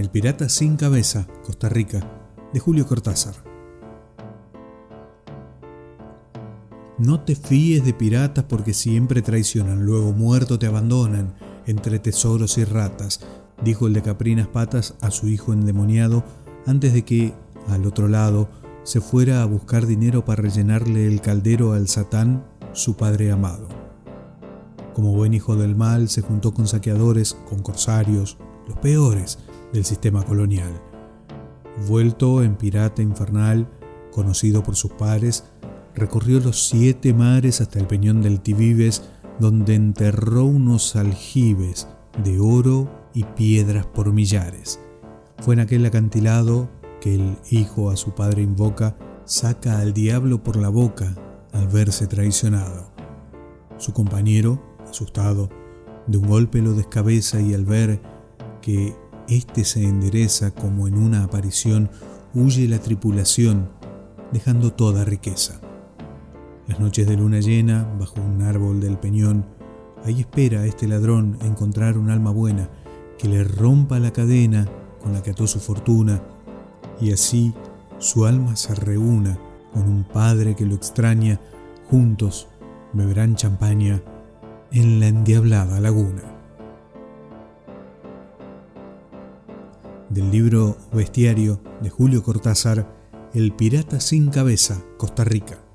El pirata sin cabeza, Costa Rica, de Julio Cortázar. No te fíes de piratas porque siempre traicionan, luego muerto te abandonan entre tesoros y ratas, dijo el de Caprinas Patas a su hijo endemoniado antes de que, al otro lado, se fuera a buscar dinero para rellenarle el caldero al Satán, su padre amado. Como buen hijo del mal, se juntó con saqueadores, con corsarios, los peores del sistema colonial. Vuelto en pirata infernal, conocido por sus pares, recorrió los siete mares hasta el peñón del Tibibes, donde enterró unos aljibes de oro y piedras por millares. Fue en aquel acantilado que el hijo a su padre invoca, saca al diablo por la boca al verse traicionado. Su compañero, asustado, de un golpe lo descabeza y al ver que éste se endereza como en una aparición, huye la tripulación, dejando toda riqueza. Las noches de luna llena, bajo un árbol del peñón, ahí espera a este ladrón encontrar un alma buena que le rompa la cadena con la que ató su fortuna y así su alma se reúna con un padre que lo extraña, juntos beberán champaña en la endiablada laguna. Del libro Bestiario de Julio Cortázar, El pirata sin cabeza, Costa Rica.